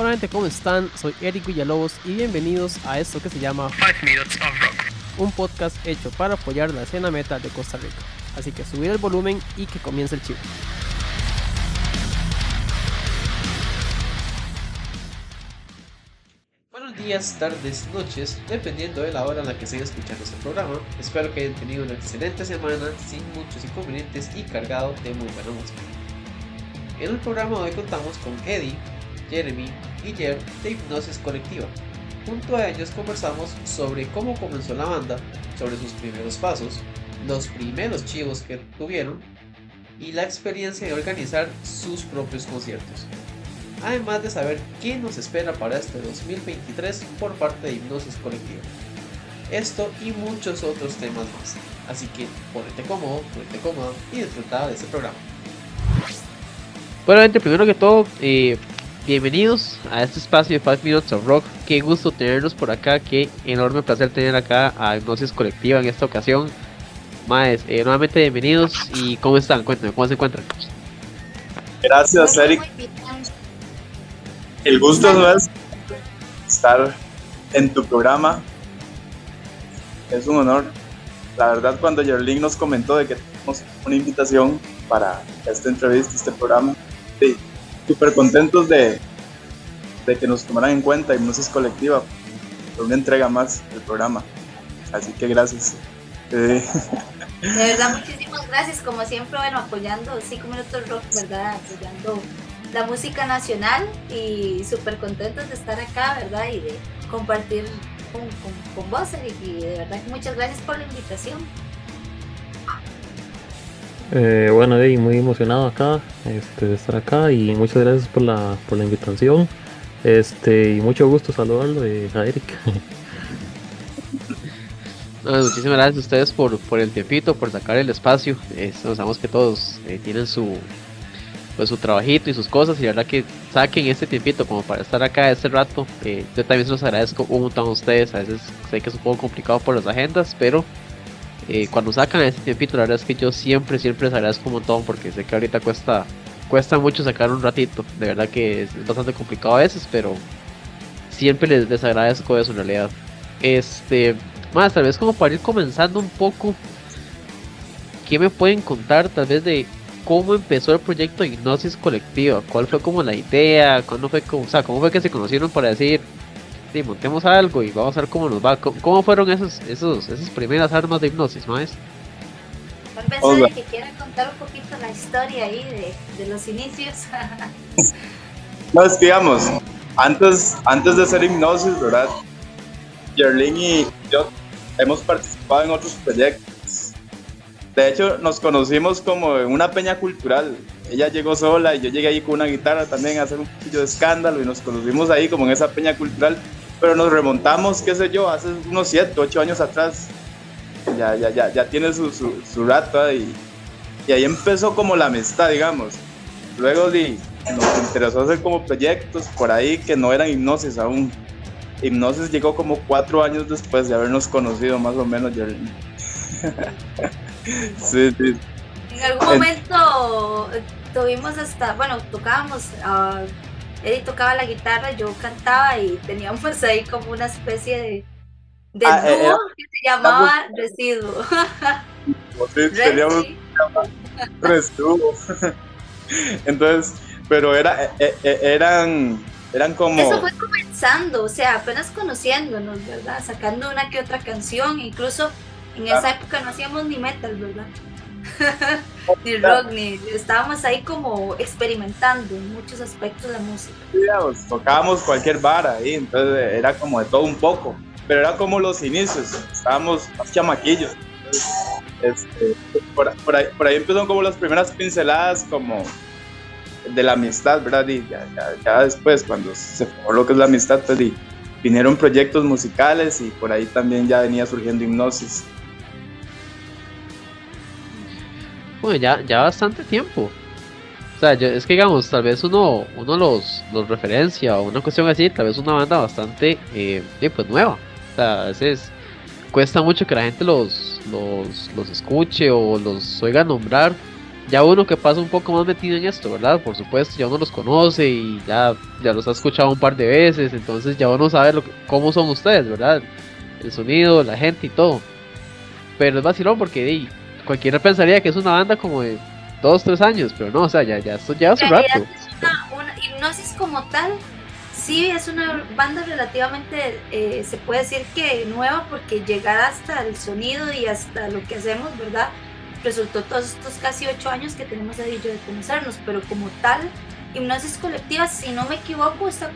Hola gente, ¿cómo están? Soy Eric Villalobos y bienvenidos a esto que se llama 5 Minutes of Rock, un podcast hecho para apoyar la escena metal de Costa Rica. Así que subir el volumen y que comience el chivo. Buenos días, tardes, noches, dependiendo de la hora en la que estén escuchando este programa. Espero que hayan tenido una excelente semana sin muchos inconvenientes y cargado de muy buena música. En el programa de hoy contamos con Eddie, Jeremy y Jer de Hipnosis Colectiva. Junto a ellos conversamos sobre cómo comenzó la banda, sobre sus primeros pasos, los primeros chivos que tuvieron y la experiencia de organizar sus propios conciertos. Además de saber qué nos espera para este 2023 por parte de Hipnosis Colectiva. Esto y muchos otros temas más. Así que ponete cómodo, ponete cómodo y disfruta de este programa. Bueno, gente, primero que todo, eh, bienvenidos a este espacio de 5 Minutes of Rock. Qué gusto tenerlos por acá, qué enorme placer tener acá a Hipnosis Colectiva en esta ocasión. Más, eh, nuevamente bienvenidos y ¿cómo están? Cuéntenme, ¿cómo se encuentran? Gracias, Eric. El gusto es estar en tu programa. Es un honor. La verdad, cuando Yerlin nos comentó de que tenemos una invitación para esta entrevista, este programa, sí, súper contentos de, de que nos tomaran en cuenta Hipnosis Colectiva por una entrega más del programa. Así que gracias. De verdad, muchísimas gracias, como siempre, bueno, apoyando 5 minutos rock, ¿verdad? Apoyando la música nacional y súper contentos de estar acá, ¿verdad? Y de compartir con, con, vos, Eric, y de verdad muchas gracias por la invitación. Eh, bueno, muy emocionado acá este, de estar acá y muchas gracias por la, por la invitación. Este, y mucho gusto saludarlo eh, a muchísimas gracias a ustedes por, el tiempito, por sacar el espacio. sabemos que todos eh, tienen su pues su trabajito y sus cosas y la verdad que saquen este tiempito como para estar acá este rato. Eh, yo también se los agradezco un montón a ustedes. A veces sé que es un poco complicado por las agendas, pero eh, cuando sacan este tiempito, la verdad es que yo siempre, siempre les agradezco un montón porque sé que ahorita cuesta, cuesta mucho sacar un ratito. De verdad que es bastante complicado a veces, pero siempre les, les agradezco eso en realidad. Este, más tal vez como para ir comenzando un poco, ¿qué me pueden contar tal vez de cómo empezó el proyecto Hipnosis Colectiva? ¿Cuál fue como la idea? ¿Cuándo fue, o sea, cómo fue que se conocieron para decir, sí, montemos algo y vamos a ver cómo nos va. ¿Cómo, fueron esos, esos, esas primeras armas de hipnosis, maes? Tal vez que quiera contar un poquito la historia ahí de, de los inicios. no, es que digamos, antes, antes de hacer hipnosis, ¿verdad? Yerlin y yo hemos participado en otros proyectos. De hecho, nos conocimos como en una peña cultural. Ella llegó sola y yo llegué ahí con una guitarra también a hacer un poquillo de escándalo y nos conocimos ahí como en esa peña cultural pero nos remontamos, qué sé yo, hace unos 7, 8 años atrás. Ya, ya, ya, ya tiene su, su, rato y, y, ahí empezó como la amistad, digamos. Luego di, nos interesó hacer como proyectos por ahí que no eran hipnosis aún. Hipnosis llegó como cuatro años después de habernos conocido más o menos. sí, sí. En algún momento tuvimos hasta, bueno, tocábamos... Uh, Eddie tocaba la guitarra, yo cantaba y teníamos ahí como una especie de, de ah, eh, dúo que se llamaba Residuo. Sí, teníamos Residuo. Entonces, pero era, eh, eh, eran, eran como... Eso fue comenzando, o sea, apenas conociéndonos, ¿verdad? Sacando una que otra canción, incluso en esa época no hacíamos ni metal, ¿verdad? ni rock, ni estábamos ahí como experimentando en muchos aspectos de música. tocábamos cualquier bar ahí, entonces era como de todo un poco, pero era como los inicios, estábamos más chamaquillos. Este, por, ahí, por ahí empezaron como las primeras pinceladas como de la amistad, ¿verdad? Y ya, después, cuando se formó lo que es la amistad, pues vinieron proyectos musicales y por ahí también ya venía surgiendo hipnosis. Bueno, ya, ya bastante tiempo. O sea, es que digamos, tal vez uno, uno los, los referencia o una cuestión así, tal vez una banda bastante eh, pues nueva. O sea, a veces cuesta mucho que la gente los, los, los escuche o los oiga nombrar. ya uno que pasa un poco más metido en esto, ¿verdad? Por supuesto, ya uno los conoce y ya, ya los ha escuchado un par de veces, entonces ya uno sabe lo cómo son ustedes, ¿verdad? El sonido, la gente y todo. Pero es vacilón porque cualquiera pensaría que es una banda como de dos, tres años, pero no, o sea, ya, ya esto ya hace rato. una, hipnosis como tal, sí es una banda relativamente, eh, se puede decir que nueva, porque llegar hasta el sonido y hasta lo que hacemos, ¿verdad? Resultó todos estos casi ocho años que tenemos y yo de conocernos, pero como tal, hipnosis colectiva, si no me equivoco, está,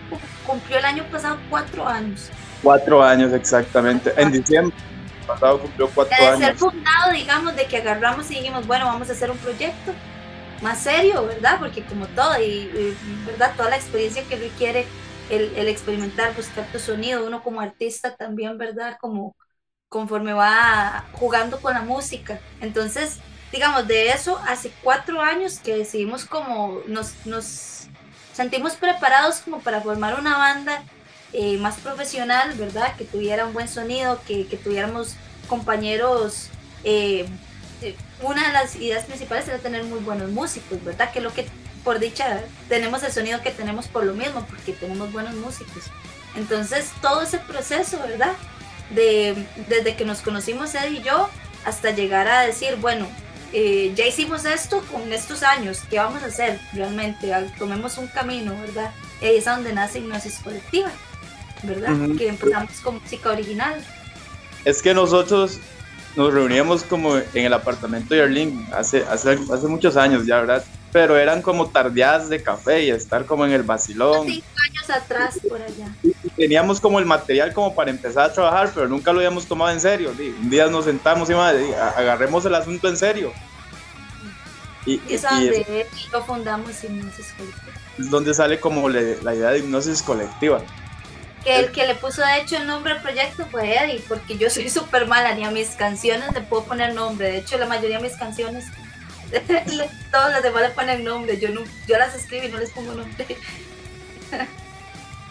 cumplió el año pasado cuatro años. Cuatro años exactamente, en diciembre pasado cumplió cuatro de años. ser fundado, digamos, de que agarramos y dijimos, bueno, vamos a hacer un proyecto más serio, ¿verdad? Porque como todo, y, ¿verdad? Toda la experiencia que requiere el, el, experimentar, buscar tu sonido, uno como artista también, ¿verdad? Como conforme va jugando con la música. Entonces, digamos, de eso, hace cuatro años que decidimos como nos, nos sentimos preparados como para formar una banda eh, más profesional, ¿verdad? Que tuviera un buen sonido, que, que tuviéramos compañeros. Eh, eh, una de las ideas principales era tener muy buenos músicos, ¿verdad? Que lo que, por dicha, tenemos el sonido que tenemos por lo mismo, porque tenemos buenos músicos. Entonces, todo ese proceso, ¿verdad? De, desde que nos conocimos Ed y yo hasta llegar a decir, bueno, ya hicimos esto con estos años, ¿qué vamos a hacer realmente? Tomemos un camino, ¿verdad? Y ahí es donde nace Hipnosis Colectiva. ¿Verdad? Que empezamos con música original. Es que nosotros nos reuníamos como en el apartamento de Arlene hace, hace, hace muchos años ya, ¿verdad? Pero eran como tardeadas de café y estar como en el vacilón. Cinco años atrás, por allá. teníamos como el material como para empezar a trabajar, pero nunca lo habíamos tomado en serio. Un día nos sentamos y madre, agarremos el asunto en serio. Y, es donde lo fundamos Hipnosis Colectiva. Es donde sale como le, la idea de hipnosis colectiva que el que le puso de hecho el nombre al proyecto fue Eddie, porque yo soy súper mala, ni a mis canciones le puedo poner nombre. De hecho, la mayoría de mis canciones, todas las demás le ponen nombre. Yo, no, yo las escribo y no les pongo nombre.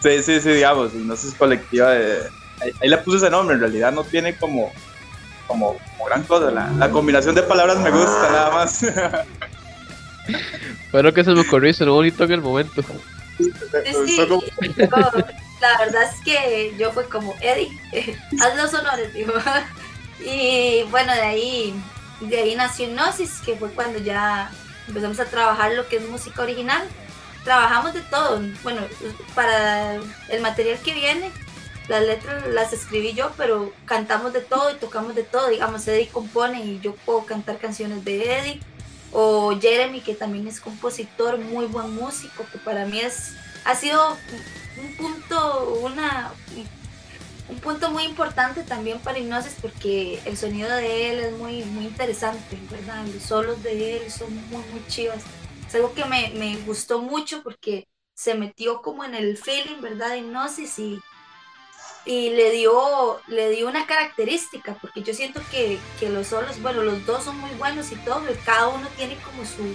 sí, sí, sí, digamos, no es colectiva. De, ahí, le puse ese nombre, en realidad no tiene como, como, gran cosa. La, combinación de palabras me gusta, nada más. Fue lo que se me ocurrió y bonito en el momento. Sí, sí, la verdad es que yo fue como, Eddie, haz los honores, digo. Y bueno, de ahí, de ahí nació Gnosis, que fue cuando ya empezamos a trabajar lo que es música original. Trabajamos de todo. Bueno, para el material que viene, las letras las escribí yo, pero cantamos de todo y tocamos de todo. Digamos, Eddie compone y yo puedo cantar canciones de Eddie. O Jeremy, que también es compositor, muy buen músico, que para mí es, ha sido un punto, una, un punto muy importante también para hipnosis porque el sonido de él es muy, muy interesante, ¿verdad? Los solos de él son muy, muy chivas. Es algo que me, me gustó mucho porque se metió como en el feeling, ¿verdad? De hipnosis y, y le dio, le dio una característica, porque yo siento que, que, los solos, bueno, los dos son muy buenos y todo, cada uno tiene como su,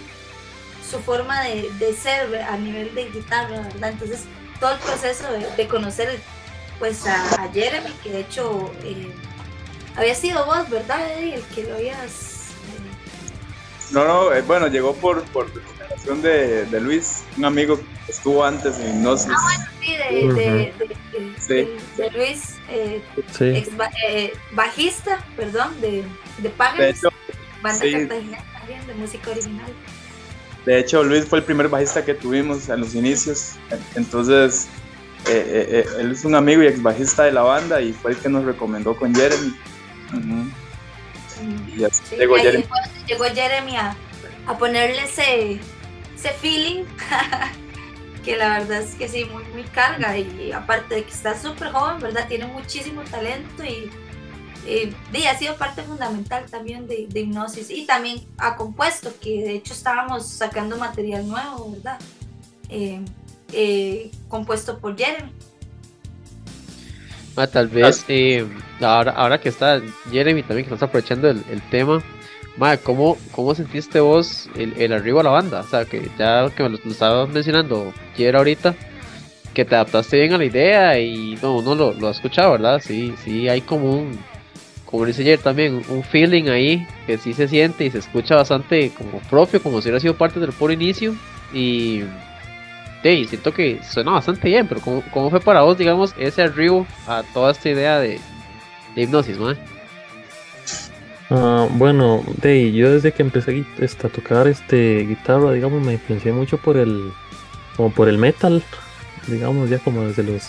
su forma de, de ser a nivel de guitarra, ¿verdad? Entonces, todo el proceso de, conocer pues a, Jeremy, que de hecho eh, había sido vos, ¿verdad, Eddie? El que lo habías... Eh, no, no, eh, bueno, llegó por, por recomendación de, de, Luis, un amigo que estuvo antes en Gnosis. Ah, bueno, sí, de, de, de Luis, ex, bajista, perdón, de, de Pagans, banda sí. también, de música original. De hecho, Luis fue el primer bajista que tuvimos en los inicios. Entonces, eh, eh, eh, él es un amigo y ex bajista de la banda y fue el que nos recomendó con Jeremy. y así llegó, Jeremy. llegó Jeremy a, ponerle ese, ese feeling que la verdad es que sí, muy, muy carga y aparte de que está súper joven, ¿verdad? Tiene muchísimo talento y eh, ha sido parte fundamental también de, hipnosis y también ha compuesto, que de hecho estábamos sacando material nuevo, ¿verdad? Eh, eh, compuesto por Jeremy. Ah, tal vez eh, ahora, ahora que está Jeremy también, que está aprovechando el, tema, ¿cómo, ¿cómo sentiste vos el, el, arribo a la banda? O sea, que ya que me lo, estabas mencionando, quiero ahorita, que te adaptaste bien a la idea y no, uno lo, lo ha escuchado, ¿verdad? Sí, sí, hay como un, como dice ayer también, un feeling ahí que sí se siente y se escucha bastante como propio, como si hubiera sido parte del puro inicio. Y sí, siento que suena bastante bien, pero ¿cómo, fue para vos, digamos, ese arribo a toda esta idea de, hipnosis, ¿no? Ah, bueno, de, yo desde que empecé a tocar este guitarra, digamos, me influencié mucho por el, como por el metal, digamos, ya como desde los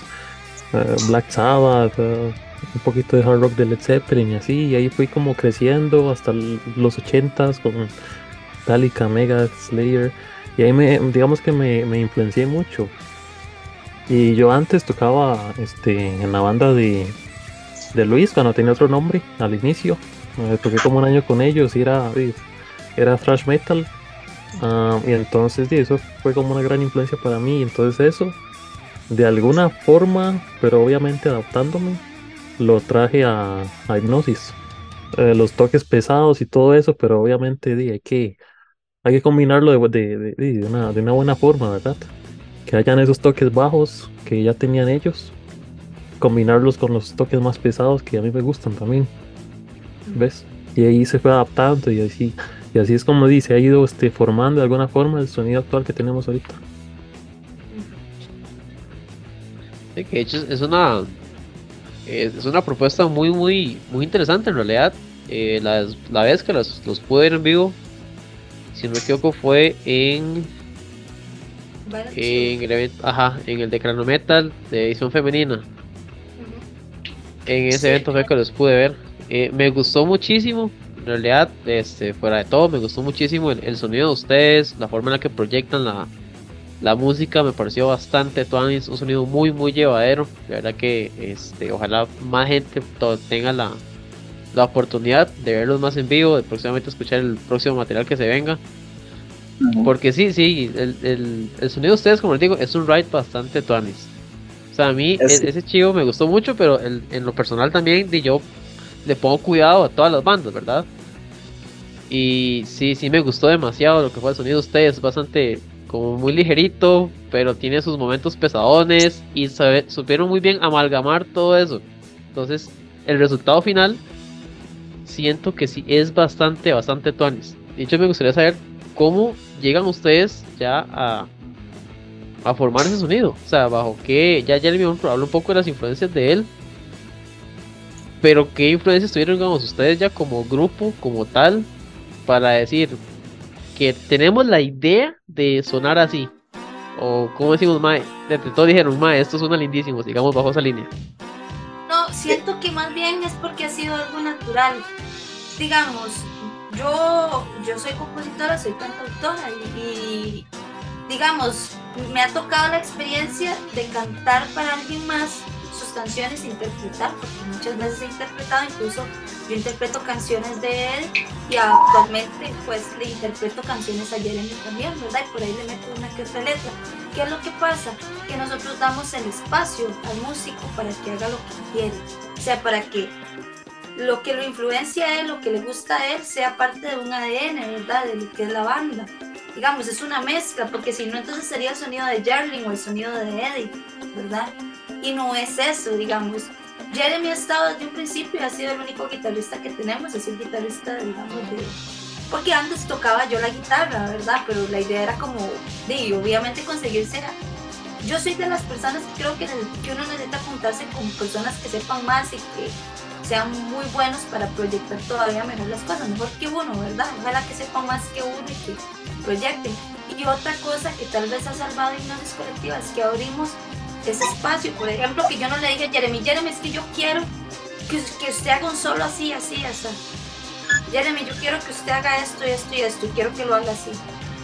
eh, Black Sabbath, eh, un poquito de hard rock de Led Zeppelin y así, y ahí fui como creciendo hasta los 80s con Metallica, Mega, Slayer, y ahí me, digamos que me, me influencié mucho. Y yo antes tocaba este, en la banda de, de Luis, cuando tenía otro nombre, al inicio. Eh, toqué como un año con ellos y era, era thrash metal. Ah, y entonces eso fue como una gran influencia para mí. Entonces eso, de alguna forma, pero obviamente adaptándome, lo traje a, a hipnosis. Eh, los toques pesados y todo eso, pero obviamente hay, que, hay que combinarlo de, de, una, de una buena forma, ¿verdad? Que hayan esos toques bajos que ya tenían ellos, combinarlos con los toques más pesados que a mí me gustan también. ¿Ves? Y ahí se fue adaptando y así, y así es como dice, ha ido este, formando de alguna forma el sonido actual que tenemos ahorita. que de hecho es una es una propuesta muy, muy, muy interesante en realidad. Eh, la, vez que los, los pude ver en vivo, si no me equivoco, fue en. En el evento, ajá, en el de Metal de edición femenina. En ese evento fue que los pude ver. Eh, me gustó muchísimo. En realidad, este, fuera de todo, me gustó muchísimo el sonido de ustedes, la forma en la que proyectan la, la música me pareció bastante es un sonido muy muy llevadero. La verdad que este, ojalá más gente tenga la, la oportunidad de verlos más en vivo, de próximamente escuchar el próximo material que se venga. Porque sí, sí, el, el, sonido de ustedes, como les digo, es un ride bastante tuanis. O sea, a mí e, ese chivo me gustó mucho, pero en lo personal también de yo le pongo cuidado a todas las bandas, ¿verdad? Y sí, sí me gustó demasiado lo que fue el sonido de ustedes, bastante como muy ligerito, pero tiene sus momentos pesadones y supieron muy bien amalgamar todo eso. Entonces, el resultado final siento que sí es bastante, bastante tuanis. De hecho, me gustaría saber cómo llegan ustedes ya a, a formar ese sonido. O sea, bajo qué, ya Jeremy habla un poco de las influencias de él. Pero qué influencias tuvieron, digamos, ustedes ya como grupo, como tal, para decir, que tenemos la idea de sonar así. O como decimos, Mae, de todos dijeron, Mae, esto suena lindísimo, sigamos bajo esa línea. No, siento que más bien es porque ha sido algo natural. Digamos, yo, yo soy compositora, soy cantautora y, digamos, me ha tocado la experiencia de cantar para alguien más canciones interpretar, porque muchas veces he interpretado, incluso yo interpreto canciones de él y actualmente pues le interpreto canciones a Jeremy también, ¿verdad? Y por ahí le meto una que otra letra. ¿Qué es lo que pasa? Que nosotros damos el espacio al músico para que haga lo que quiere, o sea, para que lo que lo influencia a él, lo que le gusta a él, sea parte de un ADN, ¿verdad? De lo que es la banda. Digamos, es una mezcla, porque si no, entonces sería el sonido de Jarling o el sonido de Eddie, ¿verdad? Y no es eso, digamos. Jeremy ha estado desde un principio y ha sido el único guitarrista que tenemos, es el guitarrista, digamos, de... Porque antes tocaba yo la guitarra, ¿verdad? Pero la idea era como, de, obviamente conseguirse... Yo soy de las personas que creo que, que uno necesita juntarse con personas que sepan más y que sean muy buenos para proyectar todavía mejor las cosas, mejor que uno, ¿verdad? Ojalá que sepan más que uno y que proyecten. Y otra cosa que tal vez ha salvado Hipnosis Colectiva es que abrimos ese espacio. Por ejemplo, que yo no le dije a Jeremy, Jeremy, es que yo quiero que, usted haga un solo así, así, así. Jeremy, yo quiero que usted haga esto esto y esto y quiero que lo haga así.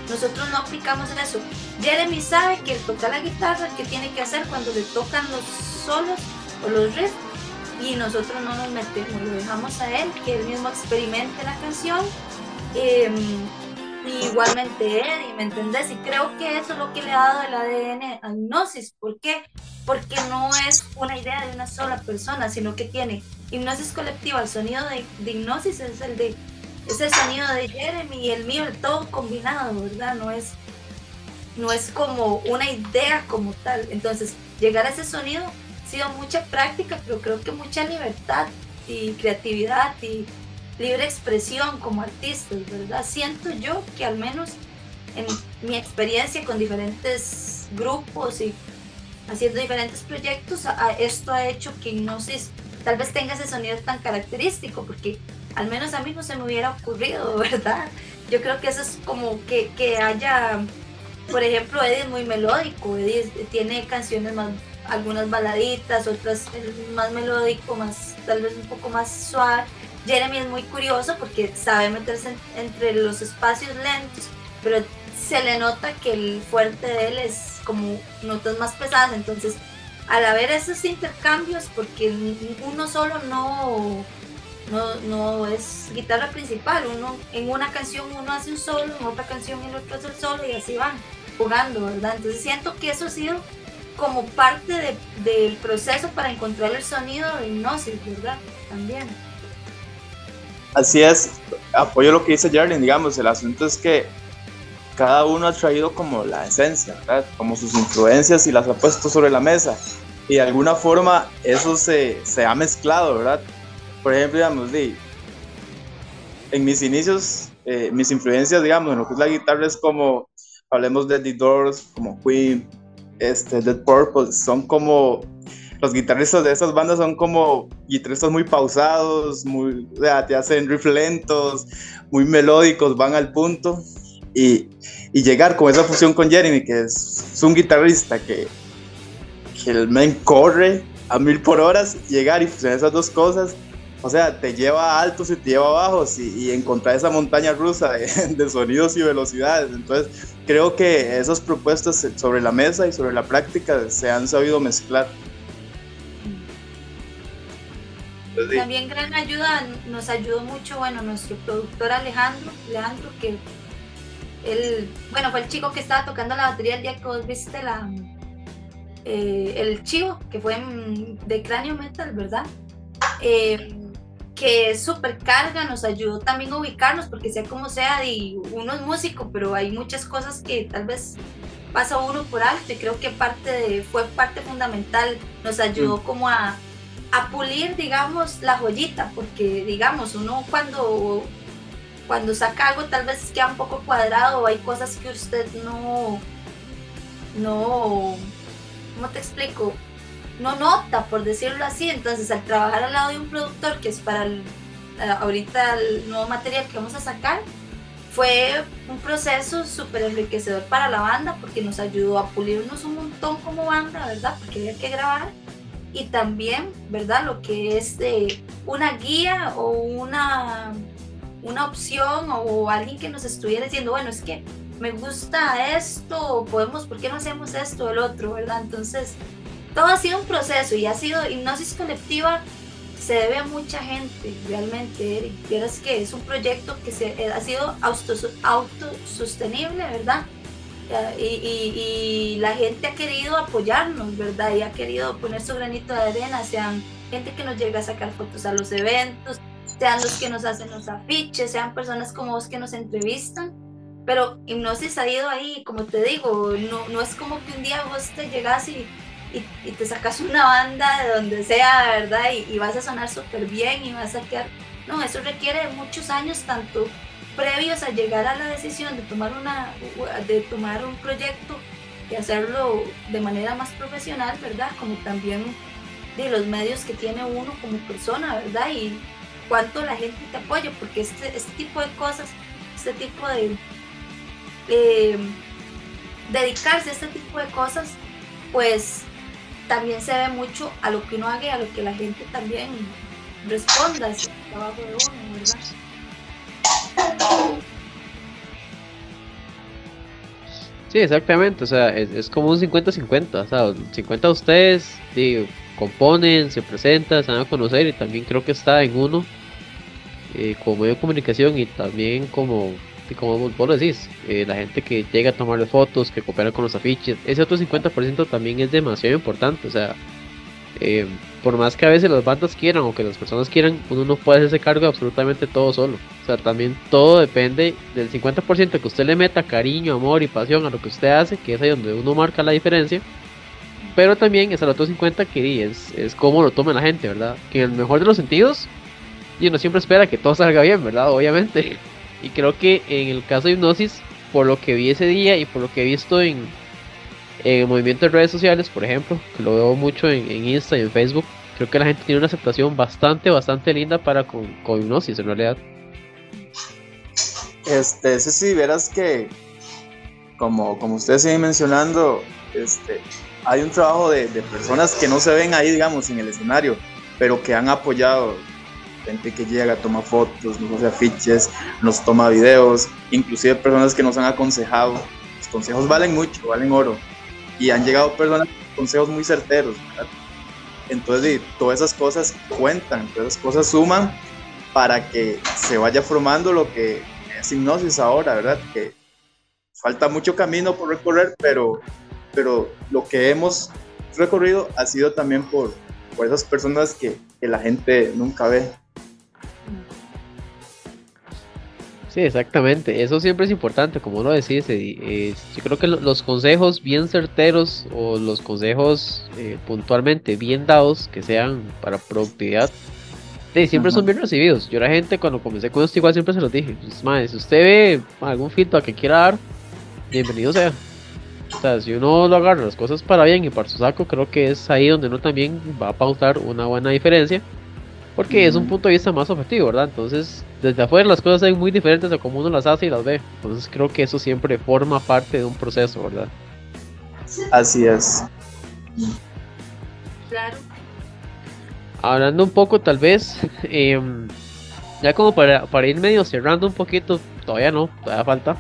Nosotros no aplicamos eso. Jeremy sabe que él toca la guitarra, que tiene que hacer cuando le tocan los solos o los riffs y nosotros no nos metemos, lo dejamos a él, que él mismo experimente la canción. Igualmente Eddie, ¿me entendés? Y creo que eso es lo que le ha dado el ADN a Hipnosis. ¿Por qué? Porque no es una idea de una sola persona, sino que tiene hipnosis colectiva. El sonido de, hipnosis es el de es el sonido de Jeremy y el mío, el todo combinado, ¿verdad? No es, no es como una idea como tal. Entonces, llegar a ese sonido ha sido mucha práctica, pero creo que mucha libertad y creatividad y libre expresión como artistas, ¿verdad? Siento yo que al menos en mi experiencia con diferentes grupos y haciendo diferentes proyectos, esto ha hecho que Hipnosis tal vez tenga ese sonido tan característico, porque al menos a mí no se me hubiera ocurrido, ¿verdad? Yo creo que eso es como que, que haya, por ejemplo, Eddie es muy melódico, Eddie tiene canciones más, algunas baladitas, otras más melódico, más, tal vez un poco más suave. Jeremy es muy curioso porque sabe meterse entre los espacios lentos, pero se le nota que el fuerte de él es como notas más pesadas, entonces al haber esos intercambios, porque uno solo no, no, no es guitarra principal, uno en una canción uno hace un solo, en otra canción el otro hace el solo y así van jugando, ¿verdad? Entonces siento que eso ha sido como parte del proceso para encontrar el sonido de hipnosis, ¿verdad? También. Así es, apoyo lo que dice Jarlin, digamos, el asunto es que cada uno ha traído como la esencia. Como sus influencias y las ha puesto sobre la mesa. Y de alguna forma eso se, se ha mezclado, ¿verdad? Por ejemplo, digamos, en mis inicios, eh, mis influencias, digamos, en lo que es la guitarra es como, hablemos de The Doors, como Queen, este, Dead Purple, son como, los guitarristas de esas bandas son como guitarristas muy pausados, muy, o sea, te hacen riff lentos, muy melódicos, van al punto y, y, llegar con esa fusión con Jeremy, que es, un guitarrista que, que el men corre a mil por horas, llegar y fusionar esas dos cosas, o sea, te lleva a altos y te lleva a bajos y, y encontrar esa montaña rusa de, de, sonidos y velocidades. Entonces, creo que esas propuestas sobre la mesa y sobre la práctica se han sabido mezclar. También gran ayuda, nos ayudó mucho, bueno, nuestro productor Alejandro, Alejandro que él, bueno, fue el chico que estaba tocando la batería el día que vos viste la, eh, el chivo, que fue de Cráneo Metal, ¿verdad? Eh, que es súper carga, nos ayudó también a ubicarnos, porque sea como sea, y uno es músico, pero hay muchas cosas que tal vez pasa uno por alto, y creo que parte de, fue parte fundamental, nos ayudó mm. como a, a pulir, digamos, la joyita, porque, digamos, uno cuando cuando saca algo tal vez queda un poco cuadrado, hay cosas que usted no, no, ¿cómo te explico? No nota, por decirlo así. Entonces, al trabajar al lado de un productor que es para eh, ahorita el nuevo material que vamos a sacar, fue un proceso súper enriquecedor para la banda porque nos ayudó a pulirnos un montón como banda, ¿verdad? Porque había que grabar. Y también, ¿verdad? Lo que es de una guía o una una opción o alguien que nos estuviera diciendo, bueno, es que me gusta esto, podemos, ¿por qué no hacemos esto, el otro, verdad? Entonces, todo ha sido un proceso y ha sido hipnosis colectiva, se debe a mucha gente, realmente, Eric. Vieras que es un proyecto que se, eh, ha sido autosostenible, ¿verdad? Y, y, la gente ha querido apoyarnos, ¿verdad? Y ha querido poner su granito de arena, sean gente que nos llega a sacar fotos a los eventos, sean los que nos hacen los afiches, sean personas como vos que nos entrevistan. Pero hipnosis ha ido ahí, como te digo, no, no es como que un día vos te llegas y, y, te sacas una banda de donde sea, ¿verdad? Y, vas a sonar súper bien y vas a quedar... No, eso requiere muchos años, tanto previos a llegar a la decisión de tomar, una, de tomar un proyecto y hacerlo de manera más profesional, ¿verdad? Como también de los medios que tiene uno como persona, ¿verdad? Y, cuánto la gente te apoya, porque este, este tipo de cosas, este tipo de... dedicarse a este tipo de cosas, pues también se ve mucho a lo que uno haga y a lo que la gente también responda ese trabajo de uno, ¿verdad? Sí, exactamente, o sea, es, como un 50-50, o sea, 50 ustedes, componen, se presentan, se van a conocer y también creo que está en uno eh, como medio de comunicación y también como, como vos lo decís, eh, la gente que llega a tomarle fotos, que coopera con los afiches, ese otro 50% también es demasiado importante, o sea, eh, por más que a veces las bandas quieran o que las personas quieran, uno no puede hacerse cargo de absolutamente todo solo. O sea, también todo depende del 50% que usted le meta cariño, amor y pasión a lo que usted hace, que es ahí donde uno marca la diferencia pero también es el otro 50 que es, es cómo lo toma la gente, ¿verdad? Que en el mejor de los sentidos, y uno siempre espera que todo salga bien, ¿verdad? Obviamente. Y creo que en el caso de Hipnosis, por lo que vi ese día y por lo que he visto en, en movimiento de redes sociales, por ejemplo, que lo veo mucho en, en Insta y en Facebook, creo que la gente tiene una aceptación bastante, bastante linda para con, con Hipnosis en realidad. Este, ese sí, verás que, como, como ustedes siguen mencionando, este, hay un trabajo de, de personas que no se ven ahí, digamos, en el escenario, pero que han apoyado gente que llega, toma fotos, nos hace afiches, nos toma videos, inclusive personas que nos han aconsejado. Los consejos valen mucho, valen oro. Y han llegado personas con consejos muy certeros. ¿verdad? Entonces, todas esas cosas cuentan, todas esas cosas suman para que se vaya formando lo que es hipnosis ahora, ¿verdad? Que falta mucho camino por recorrer, pero, pero lo que hemos recorrido ha sido también por, por esas personas que, que la gente nunca ve. Sí, exactamente. Eso siempre es importante, como uno decís. eh, yo creo que lo- los consejos bien certeros o los consejos eh, puntualmente bien dados, que sean para productividad, sí, siempre son bien recibidos. Yo la gente cuando comencé con esto igual siempre se los dije. Pues, si usted ve algún feedback que quiera dar, bienvenido sea. O sea, si uno lo agarra las cosas para bien y para su saco, creo que es ahí donde uno también va a pautar una buena diferencia. Porque es un punto de vista más objetivo, ¿verdad? Entonces, desde afuera las cosas son muy diferentes a como uno las hace y las ve. Entonces, creo que eso siempre forma parte de un proceso, ¿verdad? Así es. Claro. Hablando un poco, tal vez, em, ya como para, para ir medio cerrando un poquito, todavía no, todavía falta.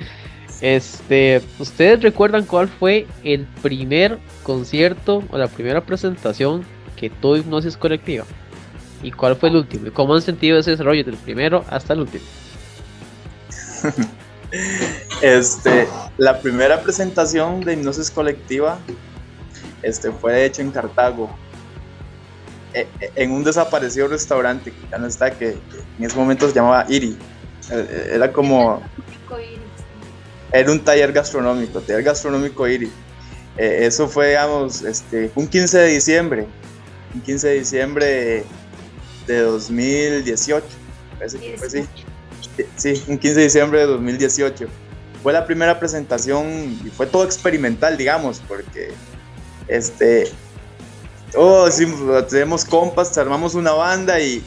este, ¿ustedes recuerdan cuál fue el primer concierto o la primera presentación que tuvo hipnosis colectiva? ¿Y cuál fue el último? ¿Y cómo han sentido ese desarrollo del primero hasta el último? Este, la primera presentación de hipnosis colectiva este, fue hecho en Cartago, e- e- en un desaparecido restaurante que ya no está, que, en ese momento se llamaba Iri. Eh, Era como, era un taller gastronómico, taller gastronómico Iri. Eso fue, digamos, este, un 15 de diciembre, un 15 de diciembre de 2018, parece que fue así. Sí, un 15 de diciembre de 2018. Fue la primera presentación y fue todo experimental, digamos, porque este. Oh, sí, tenemos compas, armamos una banda y,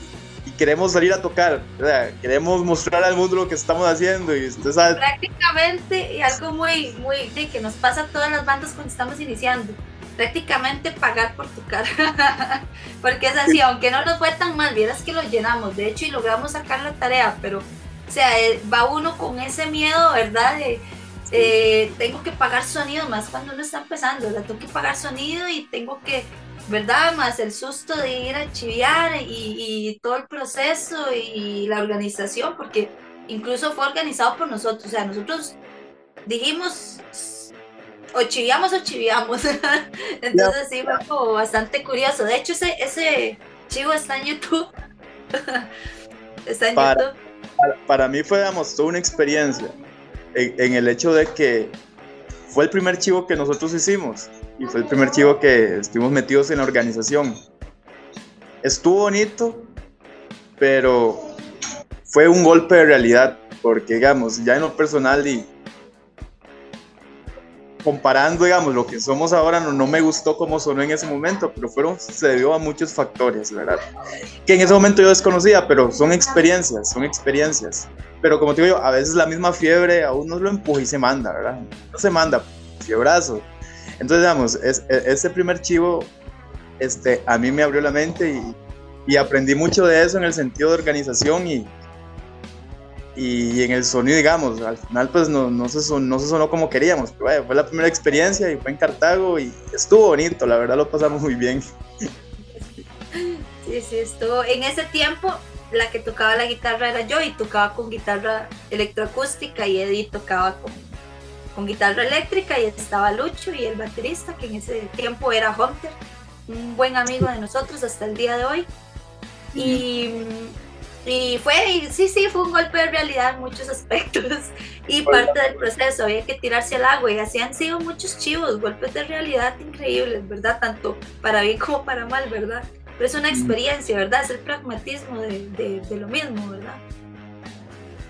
y queremos salir a tocar. o sea, queremos mostrar al mundo lo que estamos haciendo y usted sabe. Prácticamente, y algo muy, muy, que nos pasa a todas las bandas cuando estamos iniciando, prácticamente pagar por tocar. Porque es así, aunque no nos fue tan mal, vieras que lo llenamos, de hecho, y logramos sacar la tarea, pero, o sea, eh, va uno con ese miedo, ¿verdad? De, eh, tengo que pagar sonido, más cuando uno está empezando, ¿verdad? Tengo que pagar sonido y tengo que, ¿verdad? Más el susto de ir a chiviar y, y todo el proceso y la organización, porque incluso fue organizado por nosotros, o sea, nosotros dijimos o chiviamos o chiviamos. Entonces sí, fue como bastante curioso. De hecho, ese, ese chivo está en YouTube. está en Para- YouTube. Para, para mí fue, digamos, toda una experiencia en, en el hecho de que fue el primer chivo que nosotros hicimos y fue el primer chivo que estuvimos metidos en la organización. Estuvo bonito, pero fue un golpe de realidad, porque digamos, ya en lo personal y comparando, digamos, lo que somos ahora, no, me gustó cómo sonó en ese momento, pero fueron, se debió a muchos factores, ¿verdad? Que en ese momento yo desconocía, pero son experiencias, son experiencias. Pero como te digo yo, a veces la misma fiebre a uno lo empuja y se manda, ¿verdad? No se manda, fiebrazo. Entonces, digamos, e- ese primer chivo, este, a mí me abrió la mente y aprendí mucho de eso en el sentido de organización y, y en el sonido, digamos, al final pues no, no, se, son- no se sonó como queríamos, pero vaya, fue la primera experiencia y fue en Cartago y estuvo bonito, la verdad lo pasamos muy bien. Sí, sí, estuvo. En ese tiempo, la que tocaba la guitarra era yo y tocaba con guitarra electroacústica y Eddie tocaba con, con guitarra eléctrica y estaba Lucho y el baterista, que en ese tiempo era Hunter, un buen amigo de nosotros hasta el día de hoy. Y, y fue, y sí, sí, fue un golpe de realidad en muchos aspectos y parte del proceso, había que tirarse al agua y así han sido muchos chivos, golpes de realidad increíbles, ¿verdad? Tanto para bien como para mal, ¿verdad? pero es una experiencia, ¿verdad? Es el pragmatismo de, de, de lo mismo, ¿verdad?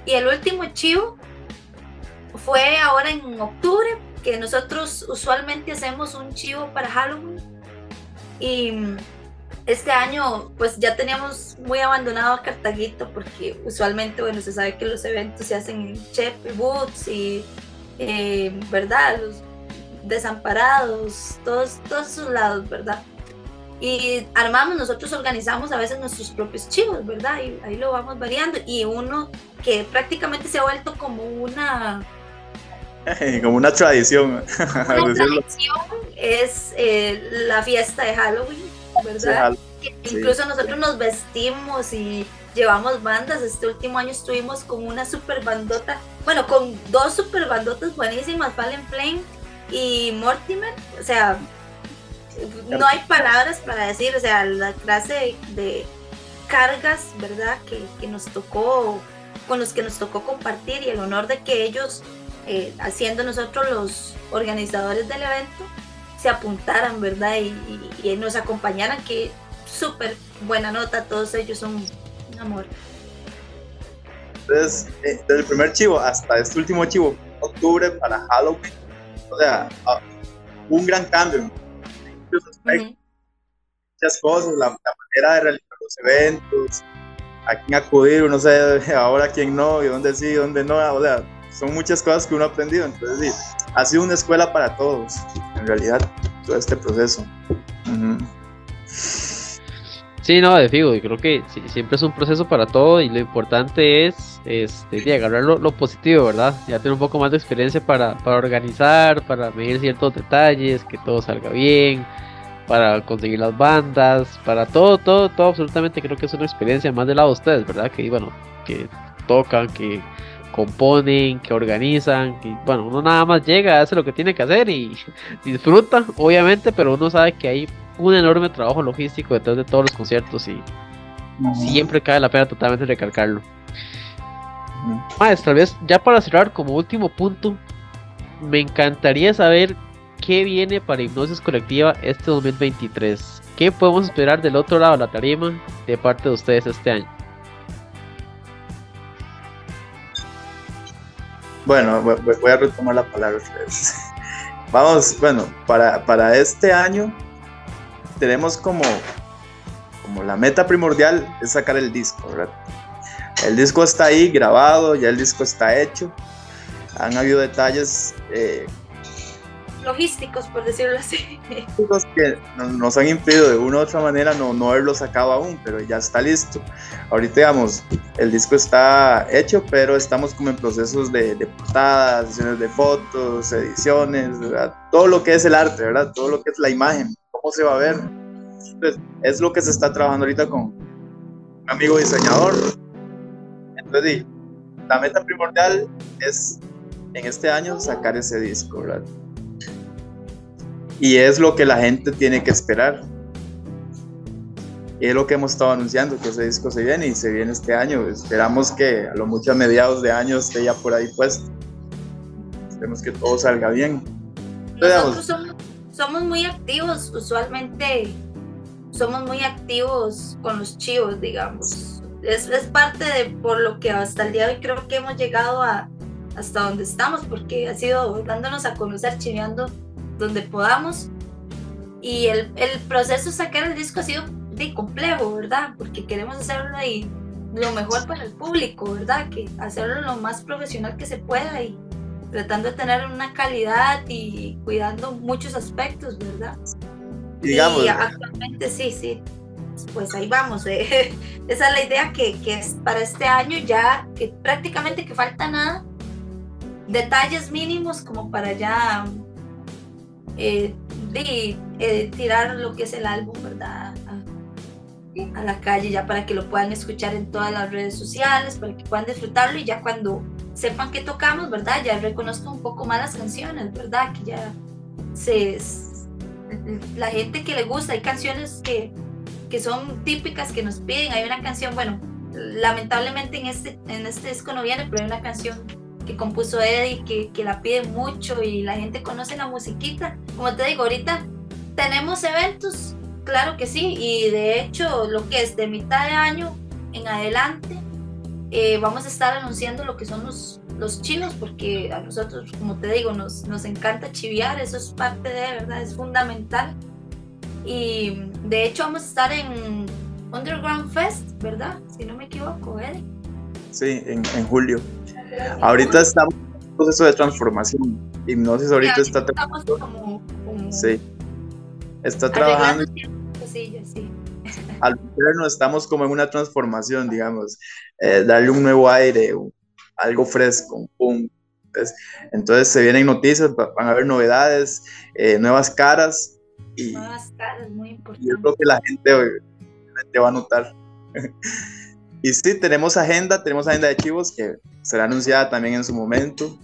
Y el último chivo fue ahora en octubre, que nosotros usualmente hacemos un chivo para Halloween. Y este año pues ya teníamos muy abandonado a Cartaguito porque usualmente, bueno, se sabe que los eventos se hacen en Chep y Boots y, eh, ¿verdad? Los desamparados, todos, todos esos lados, ¿verdad? Y armamos, nosotros organizamos a veces nuestros propios chivos, ¿verdad? Y ahí lo vamos variando. Y uno que prácticamente se ha vuelto como una... como una tradición. Una tradición es eh, la fiesta de Halloween, ¿verdad? Sí, Incluso nosotros nos vestimos y llevamos bandas. Este último año estuvimos con una super bandota, bueno, con dos super bandotas buenísimas, Fallen Flame y Mortimer. O sea, no hay palabras para decir, o sea, la clase de, cargas, ¿verdad? Que, que, nos tocó, con los que nos tocó compartir y el honor de que ellos, eh, haciendo nosotros los organizadores del evento, se apuntaran, ¿verdad? Y, y, y nos acompañaran, que súper buena nota, todos ellos son un amor. Entonces, eh, desde el primer chivo hasta este último chivo, octubre para Halloween, o sea, uh, un gran cambio muchos uh -huh. muchas cosas, la, la, manera de realizar los eventos, a quién acudir, uno sabe ahora quién no, y dónde sí, dónde no, o sea, son muchas cosas que uno ha aprendido, entonces sí, ha sido una escuela para todos, en realidad, todo este proceso. Sí, no, de fijo, creo que siempre es un proceso para todo y lo importante es este, agarrar lo, lo, positivo, ¿verdad? Ya tener un poco más de experiencia para, para organizar, para medir ciertos detalles, que todo salga bien, para conseguir las bandas, para todo, todo, todo, absolutamente creo que es una experiencia más del lado de ustedes, ¿verdad? Que, bueno, que tocan, que componen, que organizan, y bueno, uno nada más llega, hace lo que tiene que hacer y disfruta, obviamente, pero uno sabe que hay un enorme trabajo logístico detrás de todos los conciertos y siempre cae la pena totalmente recalcarlo. Maestro, tal vez ya para cerrar como último punto, me encantaría saber qué viene para Hipnosis Colectiva este 2023. ¿Qué podemos esperar del otro lado de la tarima de parte de ustedes este año? Bueno, voy a retomar la palabra. Vamos, bueno, para, para este año tenemos como, como la meta primordial es sacar el disco, ¿verdad? El disco está ahí grabado, ya el disco está hecho. Han habido detalles eh, logísticos, por decirlo así. Que nos han impedido de una u otra manera no, no haberlo sacado aún, pero ya está listo. Ahorita, digamos, el disco está hecho, pero estamos como en procesos de, de portadas, sesiones de fotos, ediciones, ¿verdad? todo lo que es el arte, ¿verdad? Todo lo que es la imagen cómo se va a ver. Entonces, es lo que se está trabajando ahorita con un amigo diseñador. Entonces, la meta primordial es en este año sacar ese disco, ¿verdad? Y es lo que la gente tiene que esperar. Y es lo que hemos estado anunciando, que ese disco se viene y se viene este año. Esperamos que a lo mucho a mediados de año esté ya por ahí puesto. Esperemos que todo salga bien. Nosotros somos somos muy activos, usualmente somos muy activos con los chivos, digamos. Es, es, parte de por lo que hasta el día de hoy creo que hemos llegado a hasta donde estamos, porque ha sido dándonos a conocer, chiveando donde podamos. Y el, el proceso de sacar el disco ha sido de complejo, ¿verdad? Porque queremos hacerlo ahí lo mejor para el público, ¿verdad? Que hacerlo lo más profesional que se pueda y, tratando de tener una calidad y cuidando muchos aspectos, ¿verdad? Digamos. Y actualmente sí, sí. Pues ahí vamos. Eh. Esa es la idea que, que, es para este año ya, que prácticamente que falta nada. Detalles mínimos como para ya eh, de, eh, tirar lo que es el álbum, ¿verdad? A, a la calle ya para que lo puedan escuchar en todas las redes sociales, para que puedan disfrutarlo y ya cuando sepan que tocamos, ¿verdad? Ya reconozco un poco más las canciones, ¿verdad? Que ya se, la gente que le gusta, hay canciones que, que son típicas que nos piden, hay una canción, bueno, lamentablemente en este, en este disco no viene, pero hay una canción que compuso Eddie que, que la pide mucho y la gente conoce la musiquita. Como te digo, ahorita tenemos eventos claro que sí, y de hecho lo que es de mitad de año en adelante, eh, vamos a estar anunciando lo que son los, los chivos, porque a nosotros, como te digo, nos, nos encanta chiviar, eso es parte de, ¿verdad? Es fundamental. Y de hecho vamos a estar en Underground Fest, ¿verdad? Si no me equivoco, Eddie. Sí, en, en julio. Ahorita estamos en un proceso de transformación. Hipnosis ahorita está Estamos como, como Sí. Está trabajando. cosillas, sí. Al interno estamos como en una transformación, digamos. eh, darle un nuevo aire, algo fresco, un pum. Entonces, entonces se vienen noticias, va- van a haber novedades, eh, nuevas caras. Y, Nuevas caras, muy y yo importante. creo que la gente, obviamente va a notar. y sí, tenemos agenda, tenemos agenda de chivos que será anunciada también en su momento.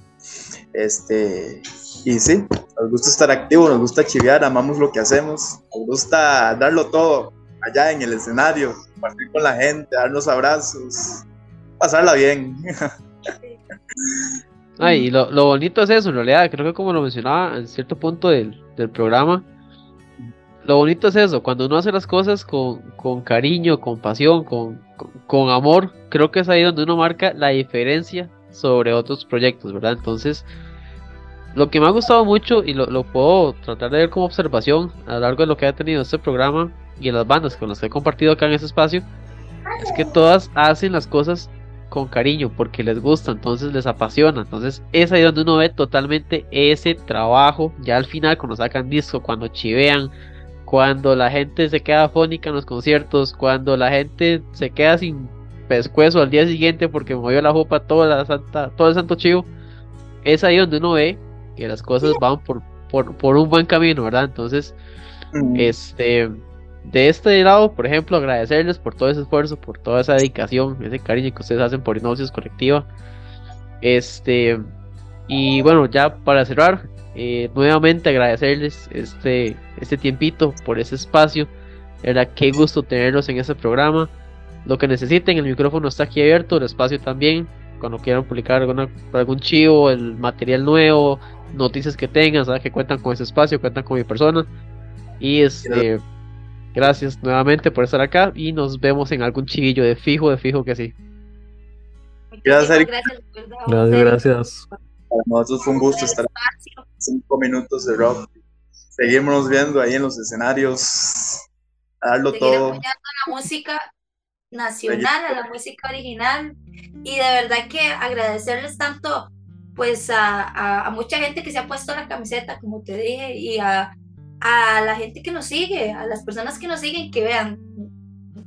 Este, y sí, nos gusta estar activos, nos gusta chivear, amamos lo que hacemos, nos gusta darlo todo allá en el escenario, compartir con la gente, darnos abrazos, pasarla bien. Ay, y lo, lo bonito es eso, en realidad, creo que como lo mencionaba en cierto punto del, del programa, lo bonito es eso, cuando uno hace las cosas con, con cariño, con pasión, con, con, amor, creo que es ahí donde uno marca la diferencia sobre otros proyectos, ¿verdad? Entonces, lo que me ha gustado mucho y lo, lo puedo tratar de ver como observación a lo largo de lo que ha tenido este programa y en las bandas con las que he compartido acá en ese espacio, es que todas hacen las cosas con cariño porque les gusta, entonces les apasiona. Entonces es ahí donde uno ve totalmente ese trabajo. Ya al final, cuando sacan disco, cuando chivean, cuando la gente se queda afónica en los conciertos, cuando la gente se queda sin pescuezo al día siguiente porque movió la jopa toda la santa, todo el santo chivo. Es ahí donde uno ve que las cosas van por, por, por un buen camino, ¿verdad? Entonces, este, de este lado, por ejemplo, agradecerles por todo ese esfuerzo, por toda esa dedicación, ese cariño que ustedes hacen por Hipnosis Colectiva. Este, y bueno, ya para cerrar, eh, nuevamente agradecerles este, este tiempito por ese espacio. Era qué gusto tenerlos en este programa. Lo que necesiten, el micrófono está aquí abierto, el espacio también. Cuando quieran publicar alguna, algún chivo, el material nuevo, noticias que tengan, saben que cuentan con ese espacio, cuentan con mi persona. Y este, gracias nuevamente por estar acá y nos vemos en algún chivillo de fijo, de fijo que sí. Gracias, Muchísimas Eric. gracias, a Gracias. Para nosotros fue un gusto estar cinco minutos de rock. Seguirnos viendo ahí en los escenarios, a darlo seguir todo. apoyando a la música nacional, a la música original. Y de verdad que agradecerles tanto pues a, a- a mucha gente que se ha puesto la camiseta, como te dije, y a, a la gente que nos sigue, a las personas que nos siguen, que vean,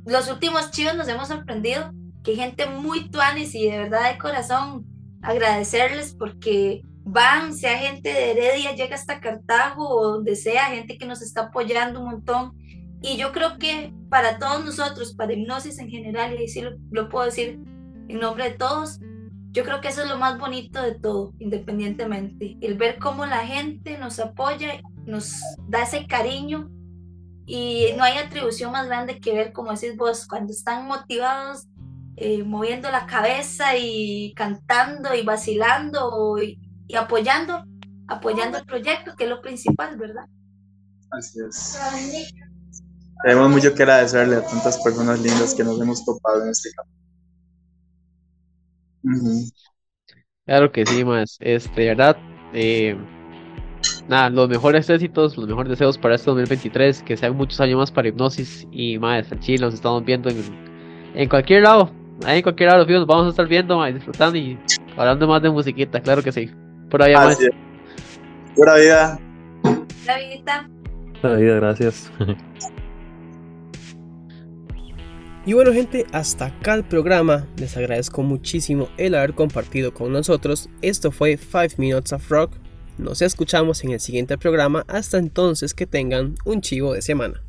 los últimos chivos nos hemos sorprendido, que hay gente muy tuanis y de verdad de corazón agradecerles porque van, sea gente de Heredia, llega hasta Cartago o donde sea, gente que nos está apoyando un montón. Y yo creo que para todos nosotros, para hipnosis en general, y sí lo, lo puedo decir en nombre de todos, yo creo que eso es lo más bonito de todo, independientemente. El ver cómo la gente nos apoya, nos da ese cariño y no hay atribución más grande que ver, como decís vos, cuando están motivados, eh, moviendo la cabeza y cantando y vacilando y, y apoyando, apoyando el proyecto, que es lo principal, ¿verdad? Así es. Tenemos mucho que agradecerle a tantas personas lindas que nos hemos topado en este campo. Claro que sí, más. Este, de verdad, eh, nada, los mejores éxitos, los mejores deseos para este 2023, que sean muchos años más para hipnosis y más, al Chile nos estamos viendo en, en cualquier lado, ahí en cualquier lado los vamos a estar viendo, mae, disfrutando y hablando más de musiquita, claro que sí. Por ahí, más. Así es. Pura vida. La vidita. La vida, gracias. Y bueno gente, hasta acá el programa. Les agradezco muchísimo el haber compartido con nosotros. Esto fue 5 Minutes of Rock. Nos escuchamos en el siguiente programa. Hasta entonces que tengan un chivo de semana.